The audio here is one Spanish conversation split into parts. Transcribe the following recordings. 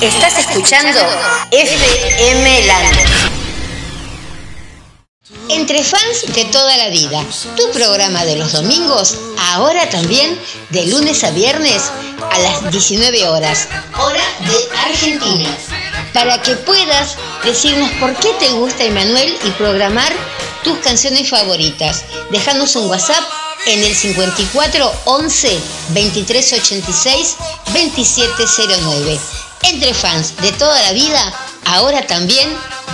Estás escuchando FM Land. Entre fans de toda la vida, tu programa de los domingos, ahora también de lunes a viernes a las 19 horas, hora de Argentina, para que puedas decirnos por qué te gusta Emanuel y programar tus canciones favoritas. Dejanos un WhatsApp en el 54 11 23 86 2709 entre fans de toda la vida, ahora también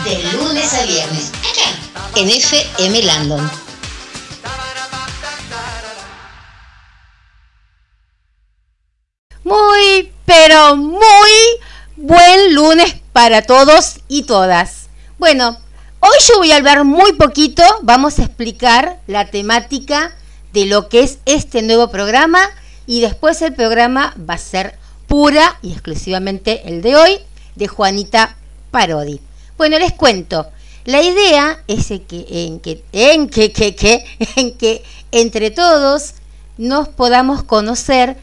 de lunes a viernes, acá en FM Landon. Muy, pero muy buen lunes para todos y todas. Bueno, hoy yo voy a hablar muy poquito, vamos a explicar la temática de lo que es este nuevo programa y después el programa va a ser y exclusivamente el de hoy, de Juanita Parodi. Bueno, les cuento. La idea es que, en que, en que, que, que, en que entre todos nos podamos conocer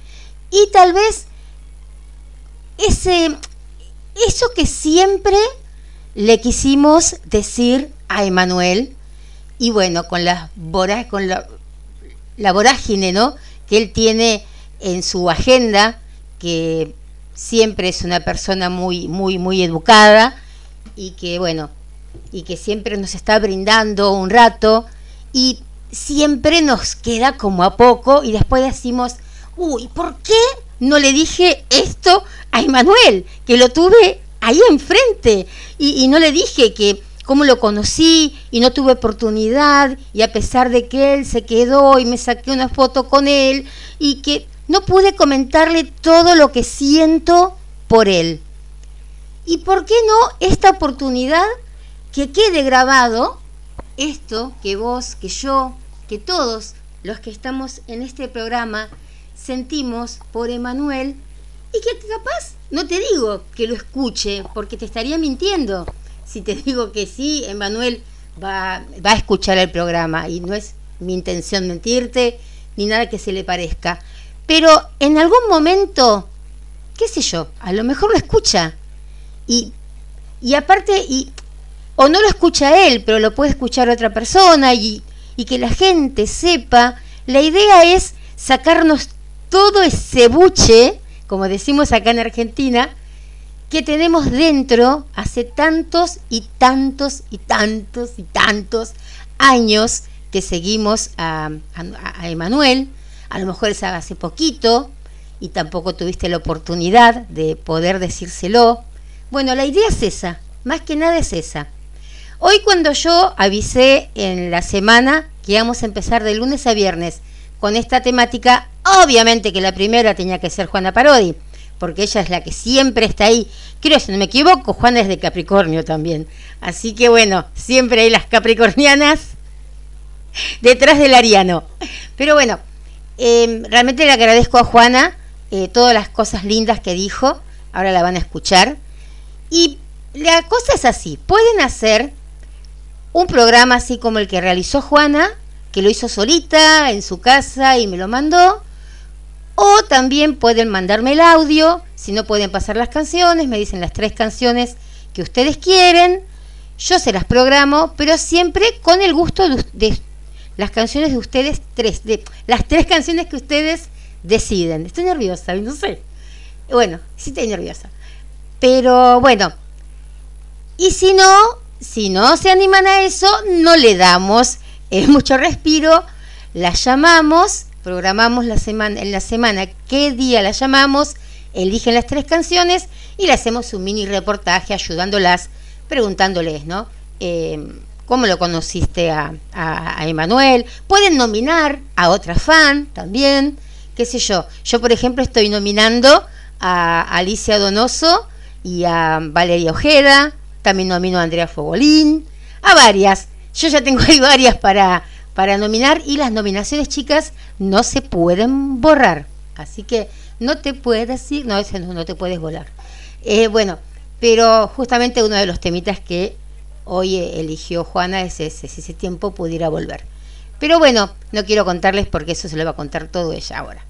y tal vez ese, eso que siempre le quisimos decir a Emanuel, y bueno, con la, con la, la vorágine ¿no? que él tiene en su agenda, que siempre es una persona muy, muy, muy educada y que, bueno, y que siempre nos está brindando un rato y siempre nos queda como a poco y después decimos, uy, ¿por qué no le dije esto a Emanuel? Que lo tuve ahí enfrente y, y no le dije que cómo lo conocí y no tuve oportunidad y a pesar de que él se quedó y me saqué una foto con él y que no pude comentarle todo lo que siento por él. ¿Y por qué no esta oportunidad que quede grabado esto que vos, que yo, que todos los que estamos en este programa sentimos por Emanuel y que capaz, no te digo que lo escuche, porque te estaría mintiendo si te digo que sí, Emanuel va, va a escuchar el programa y no es mi intención mentirte ni nada que se le parezca. Pero en algún momento, qué sé yo, a lo mejor lo escucha. Y, y aparte, y, o no lo escucha él, pero lo puede escuchar otra persona y, y que la gente sepa. La idea es sacarnos todo ese buche, como decimos acá en Argentina, que tenemos dentro hace tantos y tantos y tantos y tantos años que seguimos a, a, a Emanuel, a lo mejor es hace poquito y tampoco tuviste la oportunidad de poder decírselo. Bueno, la idea es esa, más que nada es esa. Hoy cuando yo avisé en la semana que íbamos a empezar de lunes a viernes con esta temática, obviamente que la primera tenía que ser Juana Parodi, porque ella es la que siempre está ahí. Creo, si no me equivoco, Juana es de Capricornio también. Así que bueno, siempre hay las capricornianas detrás del ariano. Pero bueno, eh, realmente le agradezco a Juana eh, todas las cosas lindas que dijo. Ahora la van a escuchar. Y la cosa es así. Pueden hacer un programa así como el que realizó Juana, que lo hizo solita en su casa y me lo mandó. O también pueden mandarme el audio. Si no pueden pasar las canciones, me dicen las tres canciones que ustedes quieren. Yo se las programo, pero siempre con el gusto de, de las canciones de ustedes, tres, de las tres canciones que ustedes deciden. Estoy nerviosa, no sé. Bueno, sí estoy nerviosa. Pero bueno, y si no, si no se animan a eso, no le damos mucho respiro, la llamamos, programamos la semana, en la semana qué día la llamamos, eligen las tres canciones y le hacemos un mini reportaje ayudándolas, preguntándoles, ¿no? Eh, cómo lo conociste a, a, Emanuel. Pueden nominar a otra fan también, qué sé yo. Yo, por ejemplo, estoy nominando a Alicia Donoso y a Valeria Ojeda, también nomino a Andrea Fogolín, a varias. Yo ya tengo ahí varias para, para nominar y las nominaciones, chicas, no se pueden borrar. Así que no te puedes no, no, no te puedes volar. Eh, bueno, pero justamente uno de los temitas que hoy eligió Juana ese, ese, si ese tiempo pudiera volver. Pero bueno, no quiero contarles porque eso se lo va a contar todo ella ahora.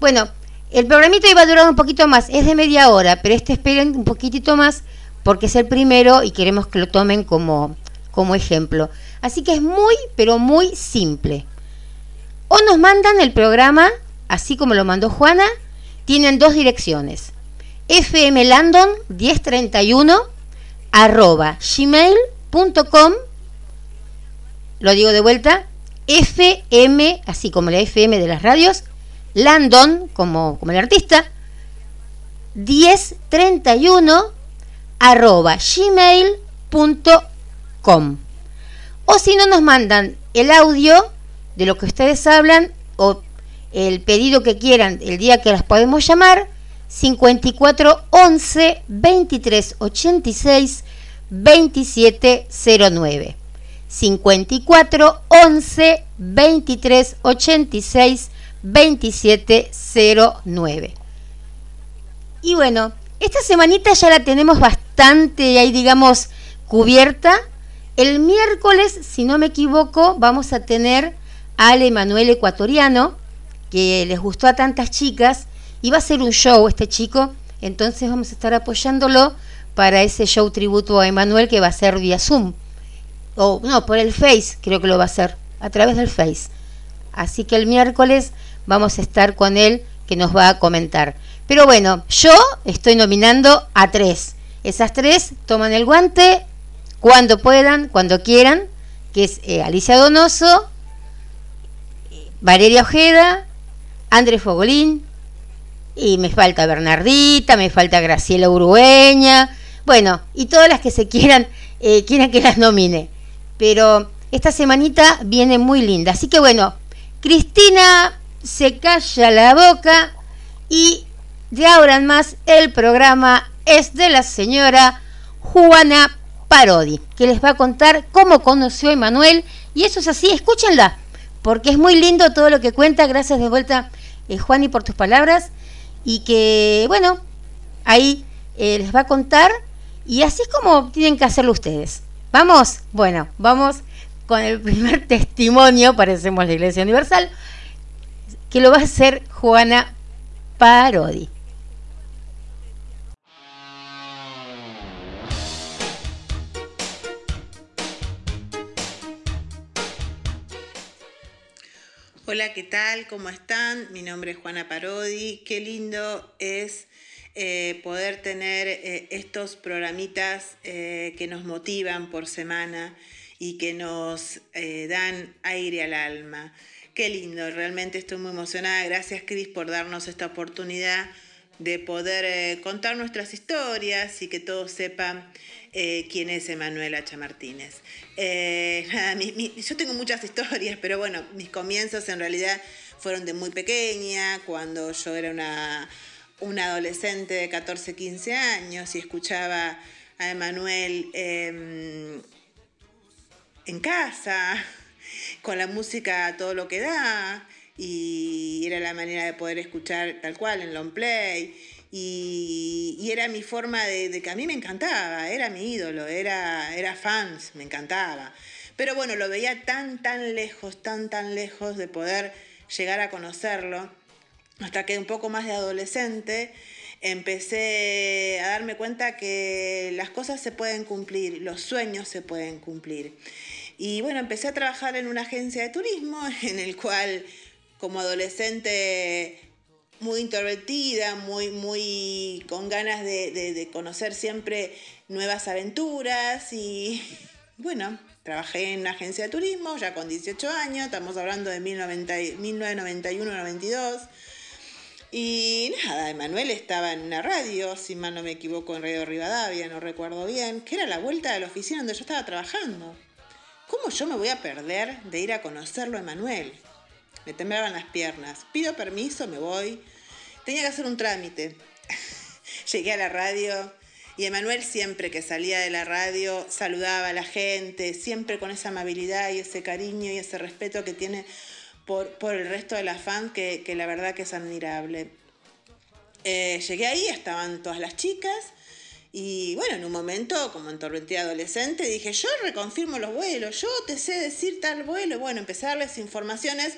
Bueno, El programito iba a durar un poquito más, es de media hora, pero este esperen un poquitito más porque es el primero y queremos que lo tomen como, como ejemplo. Así que es muy, pero muy simple. O nos mandan el programa, así como lo mandó Juana, tienen dos direcciones. fmlandon 1031 arroba gmail.com lo digo de vuelta, FM, así como la FM de las radios, Landon, como, como el artista, 1031 arroba gmail.com. O si no nos mandan el audio de lo que ustedes hablan o el pedido que quieran el día que las podemos llamar, 54 11 23 86 2709. 54 11 23 86 27 09. Y bueno, esta semanita ya la tenemos bastante ahí, digamos, cubierta. El miércoles, si no me equivoco, vamos a tener al Emanuel Ecuatoriano, que les gustó a tantas chicas, y va a ser un show este chico, entonces vamos a estar apoyándolo para ese show tributo a Emanuel que va a ser vía Zoom o no, por el Face creo que lo va a hacer, a través del Face. Así que el miércoles vamos a estar con él que nos va a comentar. Pero bueno, yo estoy nominando a tres. Esas tres toman el guante cuando puedan, cuando quieran, que es eh, Alicia Donoso, Valeria Ojeda, Andrés Fogolín, y me falta Bernardita, me falta Graciela Urueña, bueno, y todas las que se quieran, eh, quieran que las nomine pero esta semanita viene muy linda. Así que bueno, Cristina se calla la boca y de ahora en más el programa es de la señora Juana Parodi, que les va a contar cómo conoció a Emanuel. Y eso es así, escúchenla, porque es muy lindo todo lo que cuenta. Gracias de vuelta, eh, Juani, por tus palabras. Y que, bueno, ahí eh, les va a contar. Y así es como tienen que hacerlo ustedes. ¿Vamos? Bueno, vamos con el primer testimonio, parecemos la Iglesia Universal, que lo va a hacer Juana Parodi. Hola, ¿qué tal? ¿Cómo están? Mi nombre es Juana Parodi. Qué lindo es eh, poder tener eh, estos programitas eh, que nos motivan por semana y que nos dan aire al alma. Qué lindo, realmente estoy muy emocionada. Gracias Cris por darnos esta oportunidad de poder contar nuestras historias y que todos sepan quién es Emanuel H. Martínez. yo tengo muchas historias, pero bueno, mis comienzos en realidad fueron de muy pequeña, cuando yo era una adolescente de 14, 15 años y escuchaba a Emanuel em, en casa, con la música todo lo que da, y era la manera de poder escuchar tal cual en long play. Y, era mi forma de, que a mí me encantaba, era mi ídolo, era, era fans, me encantaba. Pero bueno, lo veía tan, tan lejos, tan, tan lejos de poder llegar a conocerlo hasta que un poco más de adolescente empecé a darme cuenta que las cosas se pueden cumplir, los sueños se pueden cumplir. Y bueno, empecé a trabajar en una agencia de turismo en el cual como adolescente muy introvertida, muy, muy con ganas de, conocer siempre nuevas aventuras y bueno, trabajé en una agencia de turismo ya con 18 años, estamos hablando de 1991-92 y nada, Emanuel estaba en una radio, si mal no me equivoco, en Radio Rivadavia, no recuerdo bien, que era la vuelta de la oficina donde yo estaba trabajando. ¿Cómo yo me voy a perder de ir a conocerlo a Emanuel? Me temblaban las piernas. Pido permiso, me voy. Tenía que hacer un trámite. Llegué a la radio y Emanuel siempre que salía de la radio saludaba a la gente, siempre con esa amabilidad y ese cariño y ese respeto que tiene por, el resto de la fan, que, la verdad que es admirable. Eh, llegué ahí, estaban todas las chicas. Y bueno, en un momento, como entorpentía adolescente, dije, yo reconfirmo los vuelos, yo te sé decir tal vuelo. Bueno, empecé a informaciones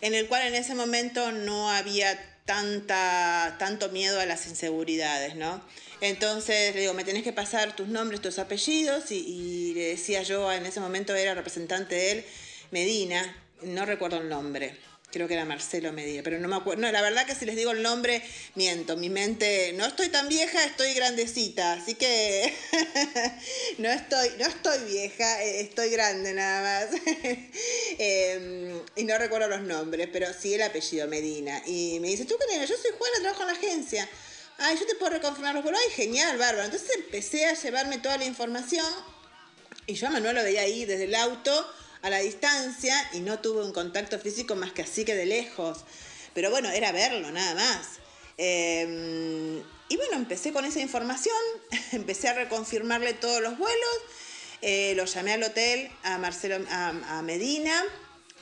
en el cual en ese momento no había tanta, tanto miedo a las inseguridades, ¿no? Entonces le digo, me tenés que pasar tus nombres, tus apellidos, y, y, le decía yo, en ese momento era representante de él, Medina, no recuerdo el nombre creo que era Marcelo Medina, pero no me acuerdo. No, la verdad que si les digo el nombre, miento. Mi mente, no estoy tan vieja, estoy grandecita, así que no, estoy, no estoy vieja, eh, estoy grande nada más. Em, y no recuerdo los nombres, pero sí el apellido Medina. Y me dice, ¿tú qué tienes? Yo soy Juana, trabajo en la agencia. Ay, yo te puedo reconfirmar los Ay, genial, bárbaro. Entonces empecé a llevarme toda la información y yo a Manuel lo veía ahí desde el auto a la distancia y no tuve un contacto físico más que así que de lejos. Pero bueno, era verlo nada más. Em, y bueno, empecé con esa información, empecé a reconfirmarle todos los vuelos, eh, lo llamé al hotel a Marcelo a, Medina,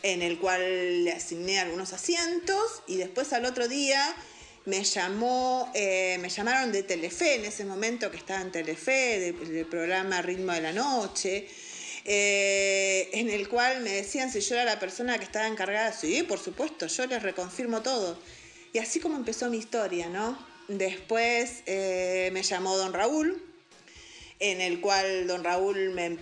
en el cual le asigné algunos asientos y después al otro día me llamó, eh, me llamaron de Telefe en ese momento que estaba en Telefe, del programa Ritmo de la Noche. Eh, en el cual me decían si yo era la persona que estaba encargada. Sí, por supuesto, yo les reconfirmo todo. Y así como empezó mi historia, ¿no? Después eh, me llamó don Raúl, en el cual don Raúl me,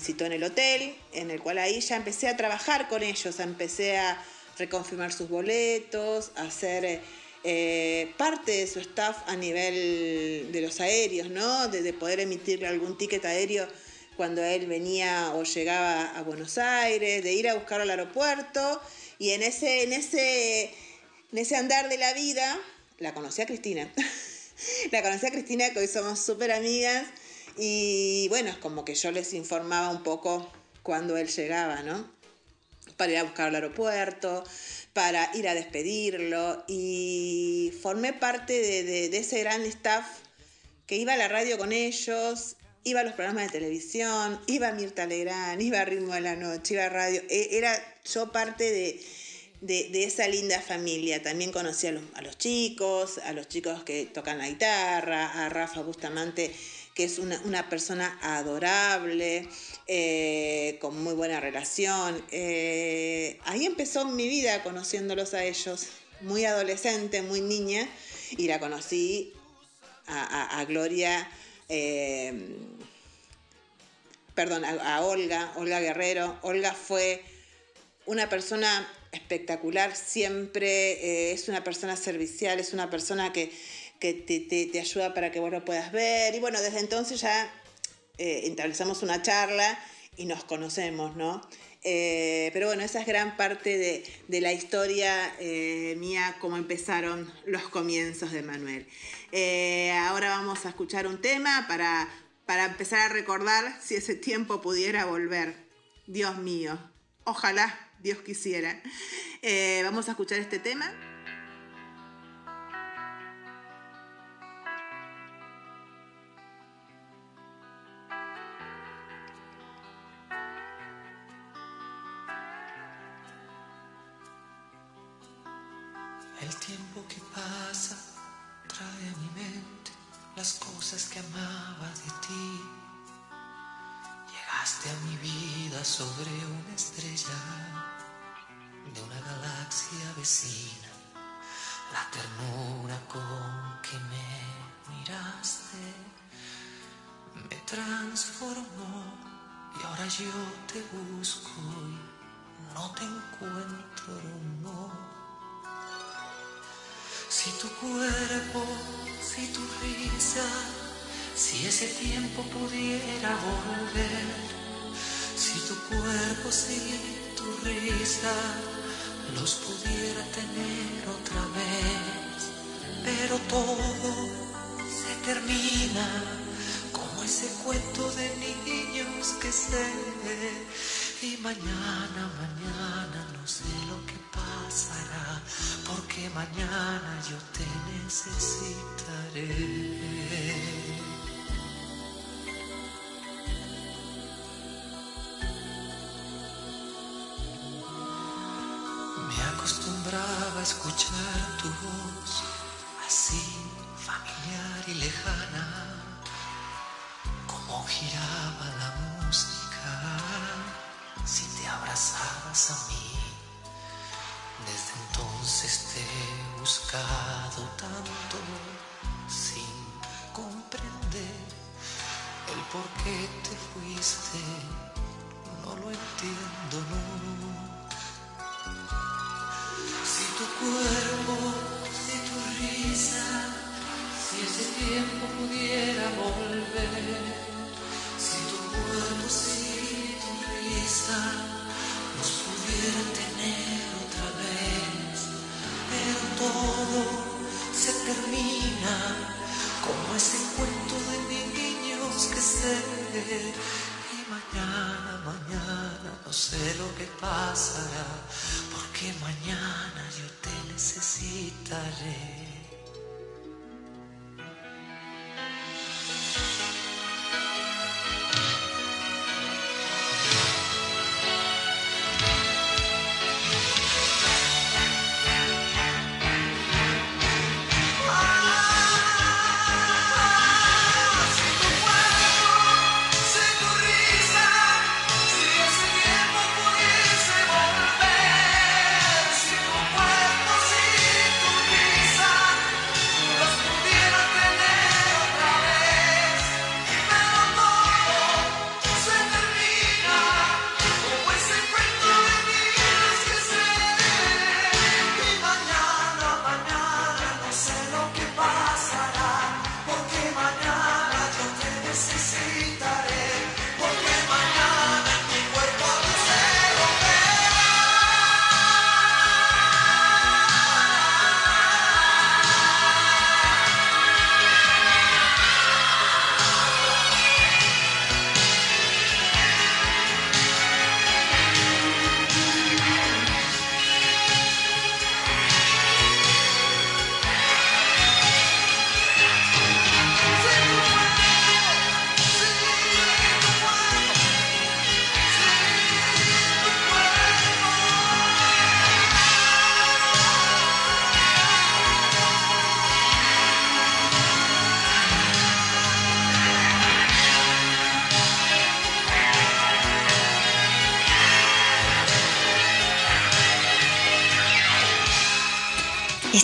citó en el hotel, en el cual ahí ya empecé a trabajar con ellos, empecé a reconfirmar sus boletos, a hacer eh, parte de su staff a nivel de los aéreos, ¿no? De, de poder emitirle algún ticket aéreo cuando él venía o llegaba a Buenos Aires, de ir a buscarlo al aeropuerto. Y en ese, en ese, en ese andar de la vida, la conocí a Cristina. la conocí a Cristina, que hoy somos súper amigas. Y bueno, es como que yo les informaba un poco cuando él llegaba, ¿no? Para ir a buscar al aeropuerto, para ir a despedirlo. Y formé parte de ese gran staff que iba a la radio con ellos iba a los programas de televisión, iba a Mirta Legrand, iba a Ritmo de la Noche, iba a radio. E, era yo parte de, esa linda familia. También conocí a los, chicos, a los chicos que tocan la guitarra, a Rafa Bustamante, que es una, persona adorable, eh, con muy buena relación. Eh, ahí empezó mi vida conociéndolos a ellos, muy adolescente, muy niña, y la conocí a Gloria eh, perdón, a, Olga, Olga Guerrero. Olga fue una persona espectacular, siempre eh, es una persona servicial, es una persona que, te, ayuda para que vos lo puedas ver. Y bueno, desde entonces ya eh, una charla y nos conocemos, ¿no? Eh, pero bueno, esa es gran parte de, la historia eh, mía, cómo empezaron los comienzos de Manuel. Eh, ahora vamos a escuchar un tema para, para empezar a recordar si ese tiempo pudiera volver. Dios mío, ojalá Dios quisiera. vamos a escuchar este tema. Cuerpo, si tu risa, si ese tiempo pudiera volver, si tu cuerpo, si tu risa, los pudiera tener otra vez, pero todo se termina como ese cuento de niños que sé, y mañana, mañana no sé lo que pasará porque mañana yo te necesitaré. Me acostumbraba a escuchar tu voz así familiar y lejana, como giraba abrazabas a mí. Desde entonces te he buscado tanto sin comprender el por qué te fuiste. No lo entiendo, no. Si tu cuerpo, si tu risa, si ese tiempo pudiera volver, si tu cuerpo, si tu risa pudiera tener otra vez, pero todo se termina como ese cuento de niños que sé. Y mañana, mañana no sé lo que pasará, porque mañana yo te necesitaré.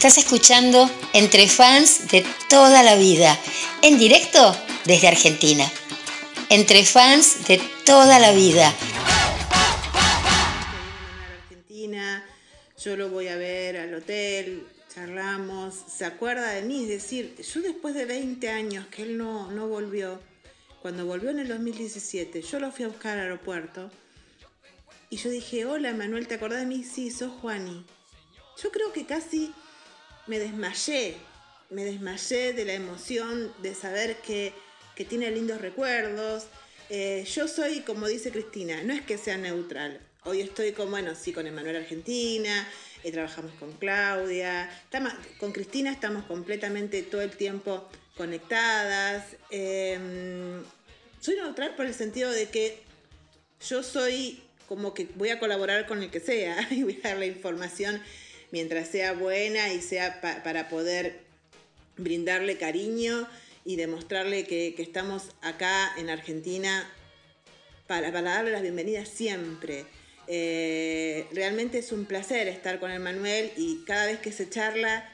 Estás escuchando Entre Fans de toda la vida, en directo desde Argentina. Entre Fans de toda la vida. Yo lo voy a ver al hotel, charlamos, se acuerda de mí, es decir, yo después de 20 años que él no, no volvió, cuando volvió en el 2017, yo lo fui a buscar al aeropuerto y yo dije, hola Manuel, ¿te acordás de mí? Sí, sos Juani. Yo creo que casi me desmayé, me desmayé de la emoción de saber que, que tiene lindos recuerdos. Eh, yo soy, como dice Cristina, no es que sea neutral. Hoy estoy con, bueno, sí, con Emanuel Argentina, eh, trabajamos con Claudia, con Cristina estamos completamente todo el tiempo conectadas. Eh, soy neutral por el sentido de que yo soy como que voy a colaborar con el que sea y voy a dar la información mientras sea buena y sea pa- para poder brindarle cariño y demostrarle que, que estamos acá en Argentina para, para darle las bienvenidas siempre. Eh, realmente es un placer estar con el Manuel y cada vez que se charla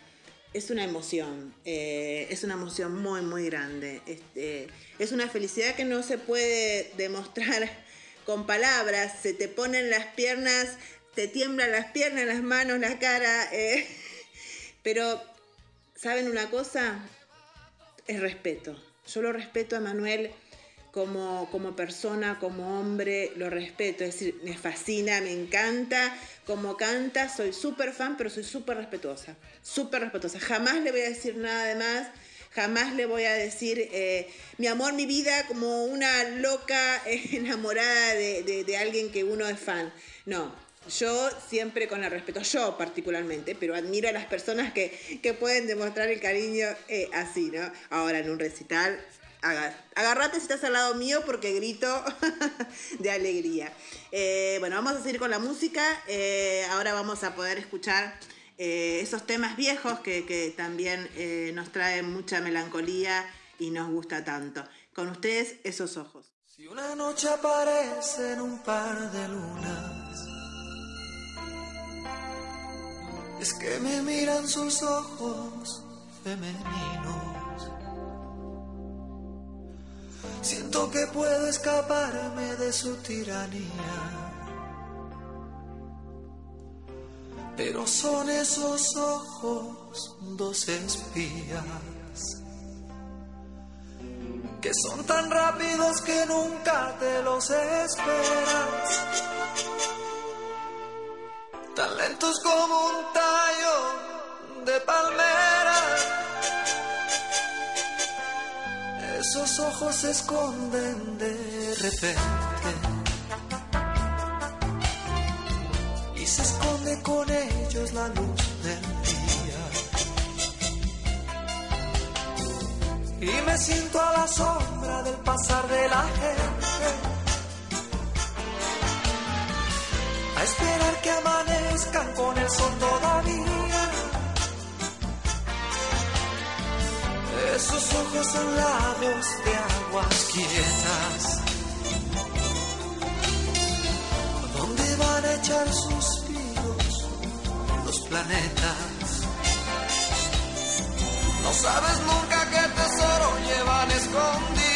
es una emoción, eh, es una emoción muy, muy grande. Este, es una felicidad que no se puede demostrar con palabras, se te ponen las piernas, te tiemblan las piernas, las manos, la cara, eh, pero ¿saben una cosa? Es respeto. Yo lo respeto a Manuel como, como persona, como hombre, lo respeto. Es decir, me fascina, me encanta como canta, soy súper fan, pero soy súper respetuosa. Súper respetuosa. Jamás le voy a decir nada de más. Jamás le voy a decir eh, mi amor, mi vida, como una loca enamorada de- de alguien que uno es fan. No, yo siempre con el respeto, yo particularmente, pero admiro a las personas que, que pueden demostrar el cariño eh, así, ¿no? Ahora en un recital, aga- agarrate si estás al lado mío porque grito de alegría. Eh, bueno, vamos a seguir con la música. eh, ahora vamos a poder escuchar esos temas viejos que, que también nos traen mucha melancolía y nos gusta tanto. Con ustedes, esos ojos. Si una noche aparecen un par de lunas, es que me miran sus ojos femeninos. Siento que puedo escaparme de su tiranía. Pero son esos ojos dos espías que son tan rápidos que nunca te los esperas. Tan lentos como un tallo de palmera. Esos ojos se esconden de repente. Y se esconde con ellos la luz del día. Y me siento a la sombra del pasar de la gente. A esperar que amanezcan con el sol todavía. Esos ojos son lagos de aguas quietas. ¿Dónde van a echar suspiros los planetas? No sabes nunca qué tesoro llevan escondido.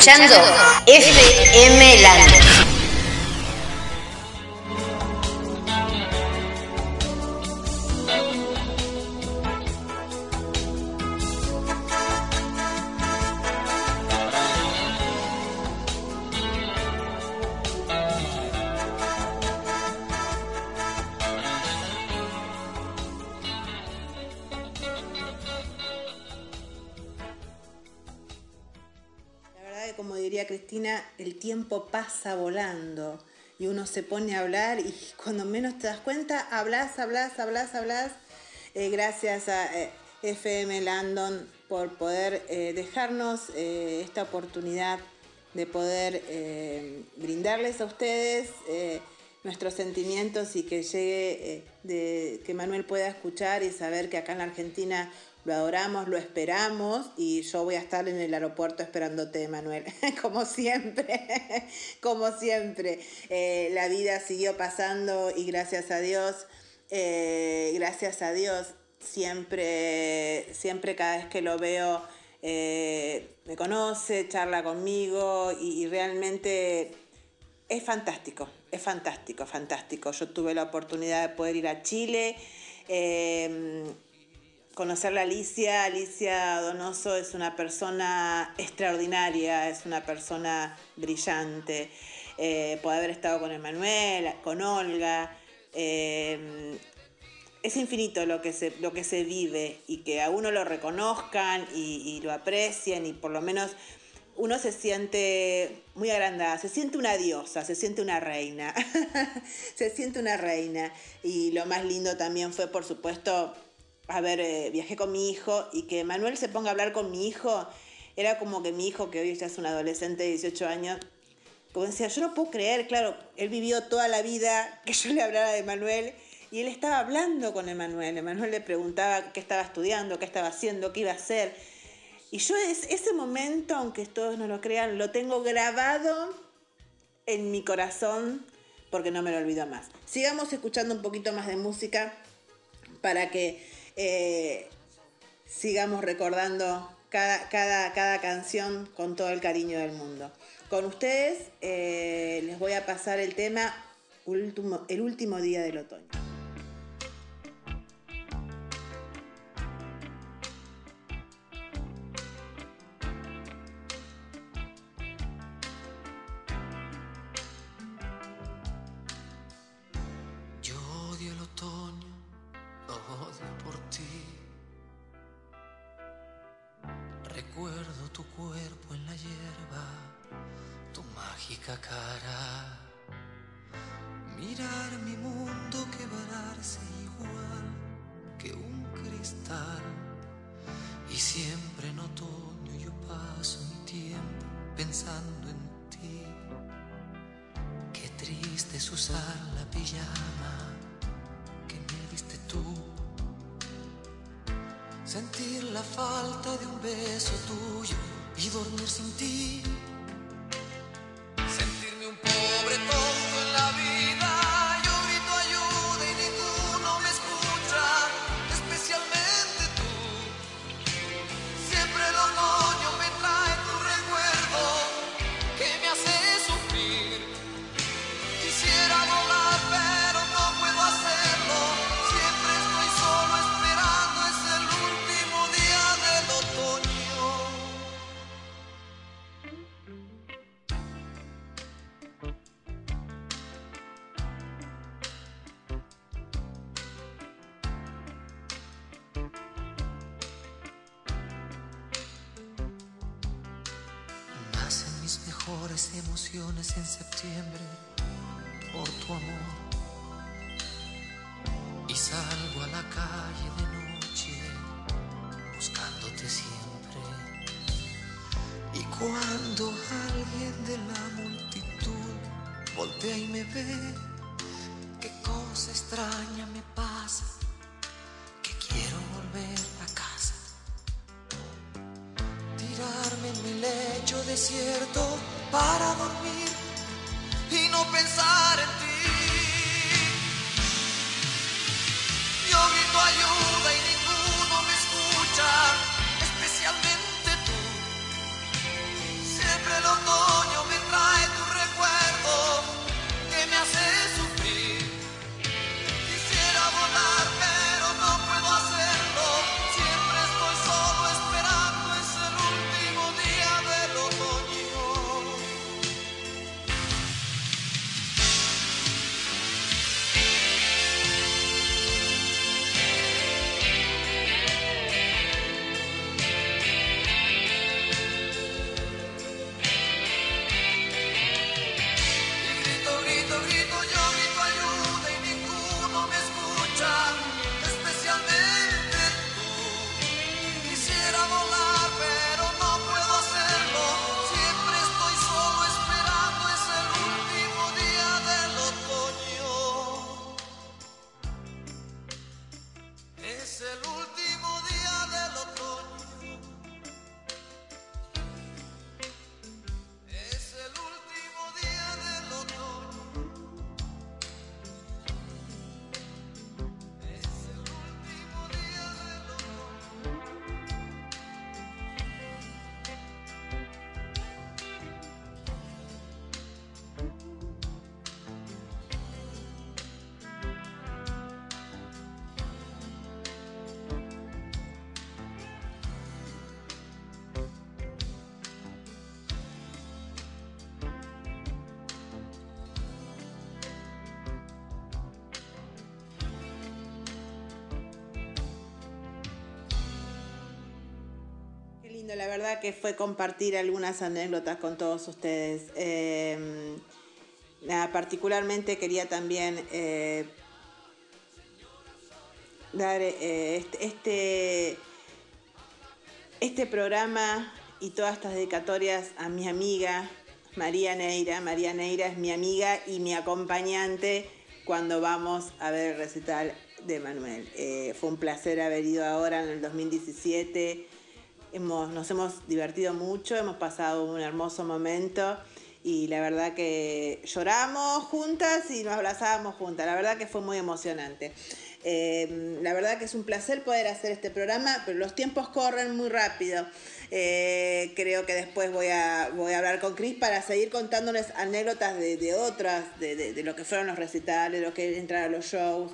Escuchando FM Land. Cristina, el tiempo pasa volando y uno se pone a hablar y cuando menos te das cuenta, hablas, hablas, hablas, hablas. Eh, gracias a eh, FM Landon por poder eh, dejarnos esta oportunidad de poder brindarles a ustedes nuestros sentimientos y que llegue, de, que Manuel pueda escuchar y saber que acá en la Argentina lo adoramos, lo esperamos y yo voy a estar en el aeropuerto esperándote, Manuel, como siempre, como siempre. Eh, la vida siguió pasando y gracias a Dios, eh, gracias a Dios siempre, siempre cada vez que lo veo eh, me conoce, charla conmigo y, realmente es fantástico, es fantástico, fantástico. Yo tuve la oportunidad de poder ir a Chile, conocer a Alicia. Alicia Donoso es una persona extraordinaria, es una persona brillante. Eh, poder haber estado con Emanuel, con Olga es infinito lo que, se, lo que se vive y que a uno lo reconozcan y, lo aprecien y por lo menos uno se siente muy agrandada, se siente una diosa, se siente una reina, se siente una reina. Y lo más lindo también fue, por supuesto, a ver, eh, viajé con mi hijo y que Manuel se ponga a hablar con mi hijo, era como que mi hijo, que hoy ya es un adolescente de 18 años, como decía, yo no puedo creer, claro, él vivió toda la vida que yo le hablara de Manuel y él estaba hablando con Emanuel. Emanuel le preguntaba qué estaba estudiando, qué estaba haciendo, qué iba a hacer. Y yo ese momento, aunque todos no lo crean, lo tengo grabado en mi corazón porque no me lo olvido más. Sigamos escuchando un poquito más de música para que eh, sigamos recordando cada, cada, cada, canción con todo el cariño del mundo. Con ustedes eh, les voy a pasar el tema El último día del otoño. Cara. Mirar mi mundo quebrarse igual que un cristal. Y siempre en otoño yo paso mi tiempo pensando en ti. Qué triste es usar la pijama que me diste tú. Sentir la falta de un beso dormir sin ti en septiembre por tu amor. Y salgo a la calle de noche buscándote siempre. Y cuando alguien de la multitud voltea y me ve, qué cosa extraña me pasa, que quiero volver a casa. Tirarme en mi lecho desierto para la verdad que fue compartir algunas anécdotas con todos ustedes. Nada, particularmente quería también eh, dar eh, este, este, este programa y todas estas dedicatorias a mi amiga María Neira. María Neira es mi amiga y mi acompañante cuando vamos a ver el recital de Manuel. Eh, fue un placer haber ido ahora en el 2017. Hemos, nos hemos divertido mucho, hemos pasado un hermoso momento y la verdad que lloramos juntas y nos abrazábamos juntas. La verdad que fue muy emocionante. Eh, la verdad que es un placer poder hacer este programa, pero los tiempos corren muy rápido. Eh, creo que después voy a, voy a hablar con Cris para seguir contándoles anécdotas de, de otras, de, de, de, lo que fueron los recitales, lo que es entrar a los shows,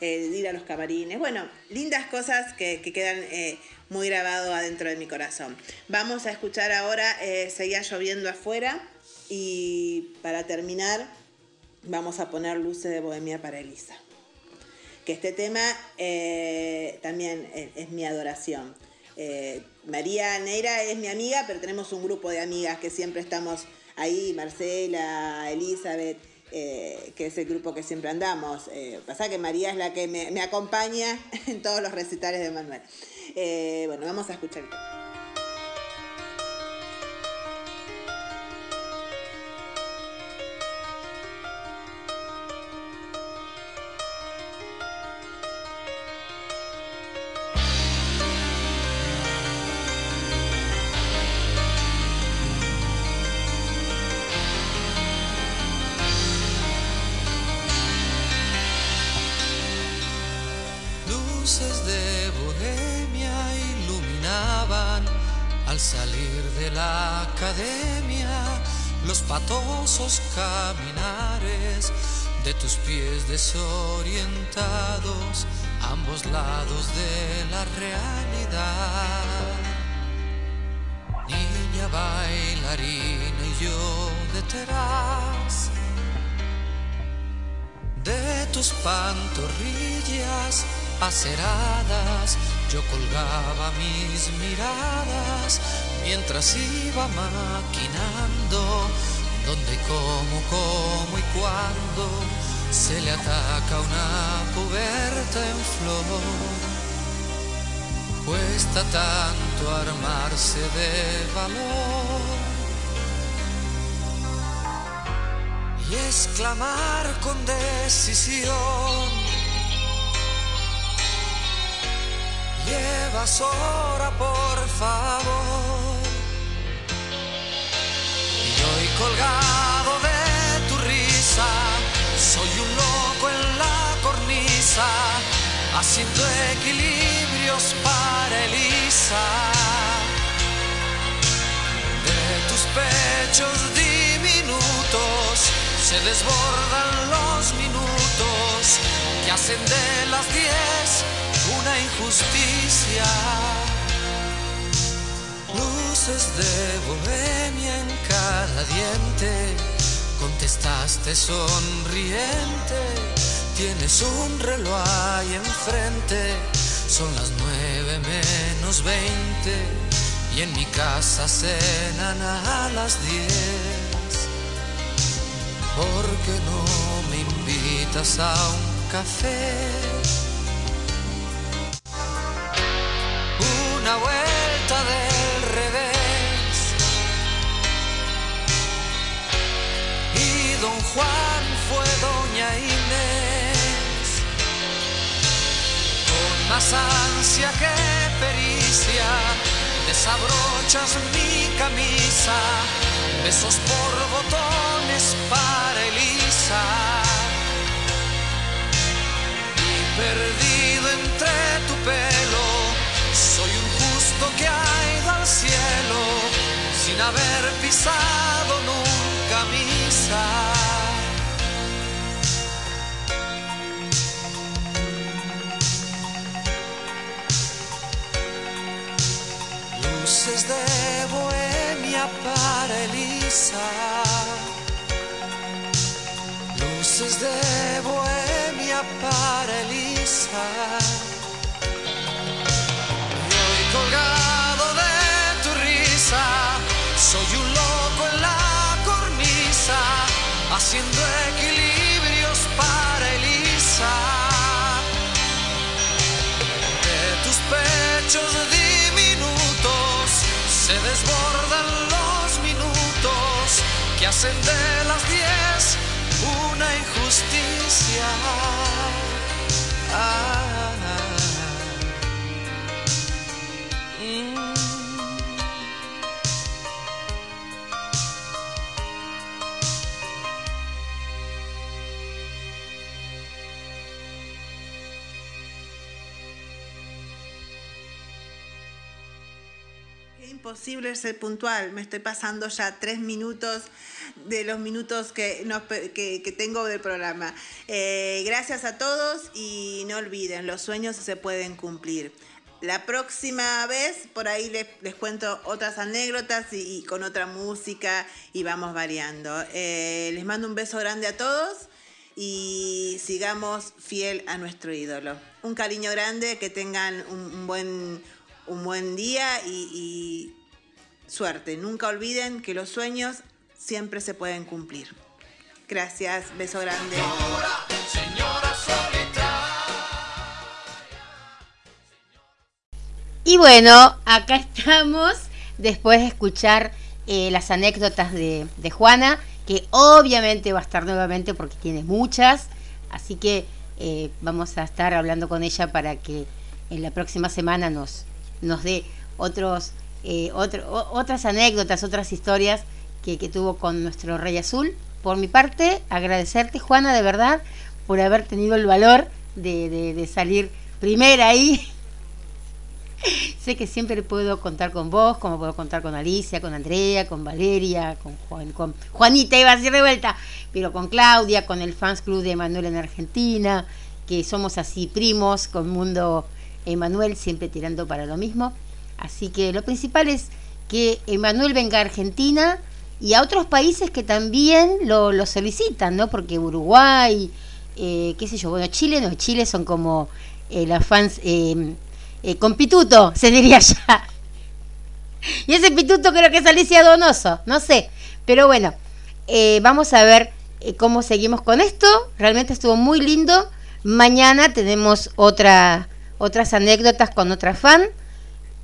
eh, ir a los camarines. Bueno, lindas cosas que, que quedan eh, muy grabado adentro de mi corazón. Vamos a escuchar ahora eh, Seguía lloviendo afuera y para terminar vamos a poner Luces de Bohemia para Elisa. Que este tema también es mi adoración. Eh, María Neira es mi amiga, pero tenemos un grupo de amigas que siempre estamos ahí, Marcela, Elizabeth, eh, que es el grupo que siempre andamos. Eh, pasa que María es la que me, me, acompaña en todos los recitales de Manuel. Bueno, vamos a escuchar. Ambos lados de la realidad. Niña bailarina y yo detrás de tus pantorrillas aceradas, yo colgaba mis miradas mientras iba maquinando dónde, cómo, cómo y cuándo se le ataca una puberta en flor. Cuesta tanto armarse de valor y exclamar con decisión. llevas hora, por favor. Y hoy colgado haciendo equilibrios para Elisa. De tus pechos diminutos se desbordan los minutos que hacen de las diez una injusticia. Luces de bohemia en cada diente, contestaste sonriente. Tienes un reloj ahí enfrente, son las nueve menos veinte y en mi casa cenan a las diez. ¿Por qué no me invitas a un café? una vuelta del revés. Y don Juan ansia que pericia, desabrochas mi camisa, besos por botones para Elisa. Y perdido entre tu pelo soy un justo que ha ido al cielo sin haber pisado nunca misa. luces de bohemia para Elisa. Y hoy colgado de tu risa, soy un loco en la cornisa haciendo hacen de las diez una injusticia. Imposible ser puntual. Me estoy pasando ya tres minutos de los minutos que, que, tengo del programa. Eh, gracias a todos y no olviden, los sueños se pueden cumplir. La próxima vez por ahí les, les cuento otras anécdotas y, con otra música y vamos variando. Eh, les mando un beso grande a todos y sigamos fiel a nuestro ídolo. Un cariño grande, que tengan un, buen, un buen día y suerte. Nunca olviden que los sueños siempre se pueden cumplir. Gracias, beso grande. Y bueno, acá estamos después de escuchar eh, las anécdotas de, de Juana, que obviamente va a estar nuevamente porque tiene muchas, así que eh, vamos a estar hablando con ella para que en la próxima semana nos, nos dé otros, eh, otras anécdotas, otras historias que, que tuvo con nuestro Rey Azul. Por mi parte, agradecerte, Juana, de verdad, por haber tenido el valor de, de- de salir primera ahí Sé que siempre puedo contar con vos, como puedo contar con Alicia, con Andrea, con Valeria, con, Juan, con Juanita, iba a decir de vuelta, pero con Claudia, con el Fans Club de Emanuel en Argentina, que somos así primos, con Mundo Emanuel siempre tirando para lo mismo. Así que lo principal es que Emanuel venga a Argentina y a otros países que también lo, lo solicitan, ¿no? Porque Uruguay, eh, qué sé yo, bueno, Chile no, Chile son como eh, las fans eh, eh, con pituto, se diría ya. Y ese pituto creo que es Alicia Donoso, no sé. Pero bueno, eh, vamos a ver eh, cómo seguimos con esto. Realmente estuvo muy lindo. Mañana tenemos otra, otras anécdotas con otra fan.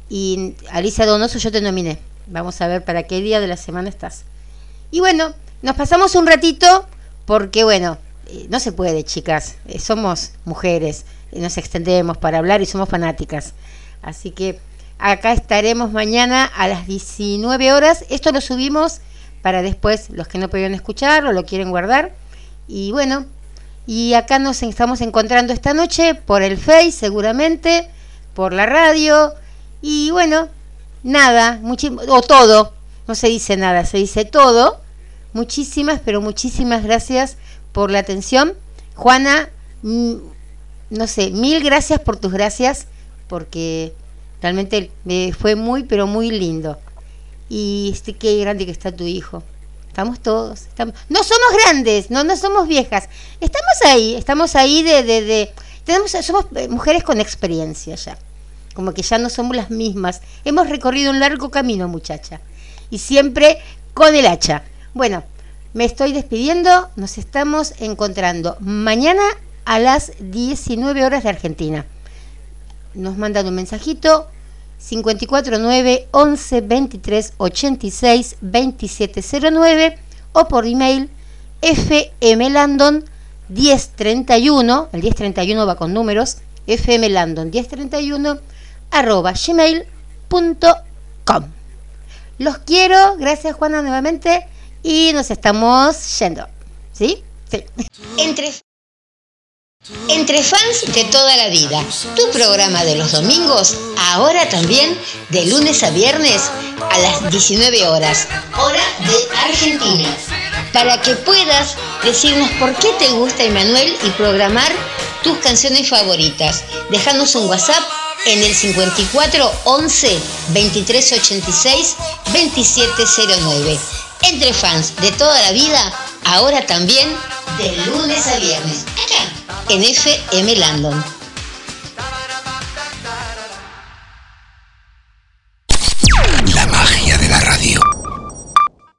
Y Alicia Donoso yo te nominé. Vamos a ver para qué día de la semana estás. Y bueno, nos pasamos un ratito porque bueno, eh, no se puede, chicas. Eh, somos mujeres, eh, nos extendemos para hablar y somos fanáticas. Así que acá estaremos mañana a las 19 horas. Esto lo subimos para después los que no pudieron escuchar o lo quieren guardar. Y bueno, y acá nos estamos encontrando esta noche por el Face seguramente, por la radio. Y bueno, nada, o todo, no se dice nada, se dice todo. Muchísimas, pero muchísimas gracias por la atención. Juana, mm, no sé, mil gracias por tus gracias, porque realmente me fue muy, pero muy lindo. Y este, qué grande que está tu hijo. Estamos todos. Estamos, no somos grandes, no, no somos viejas. Estamos ahí, estamos ahí de... de, de- tenemos, somos eh, mujeres con experiencia ya. Como que ya no somos las mismas. Hemos recorrido un largo camino, muchacha. Y siempre con el hacha. Bueno, me estoy despidiendo. Nos estamos encontrando mañana a las 19 horas de Argentina. Nos mandan un mensajito 549 11 23 86 2709 o por email fmlandon 1031, el 1031 va con números, fmlandon 1031 arroba gmail.com. Los quiero, gracias Juana nuevamente y nos estamos yendo. ¿Sí? Sí. Entre, entre fans de toda la vida, tu programa de los domingos, ahora también de lunes a viernes a las 19 horas, hora de Argentina. Para que puedas decirnos por qué te gusta Emanuel y programar tus canciones favoritas. Déjanos un WhatsApp en el 54 11 23 86 2709. Entre fans de toda la vida, ahora también de lunes a viernes, acá en FM Landon.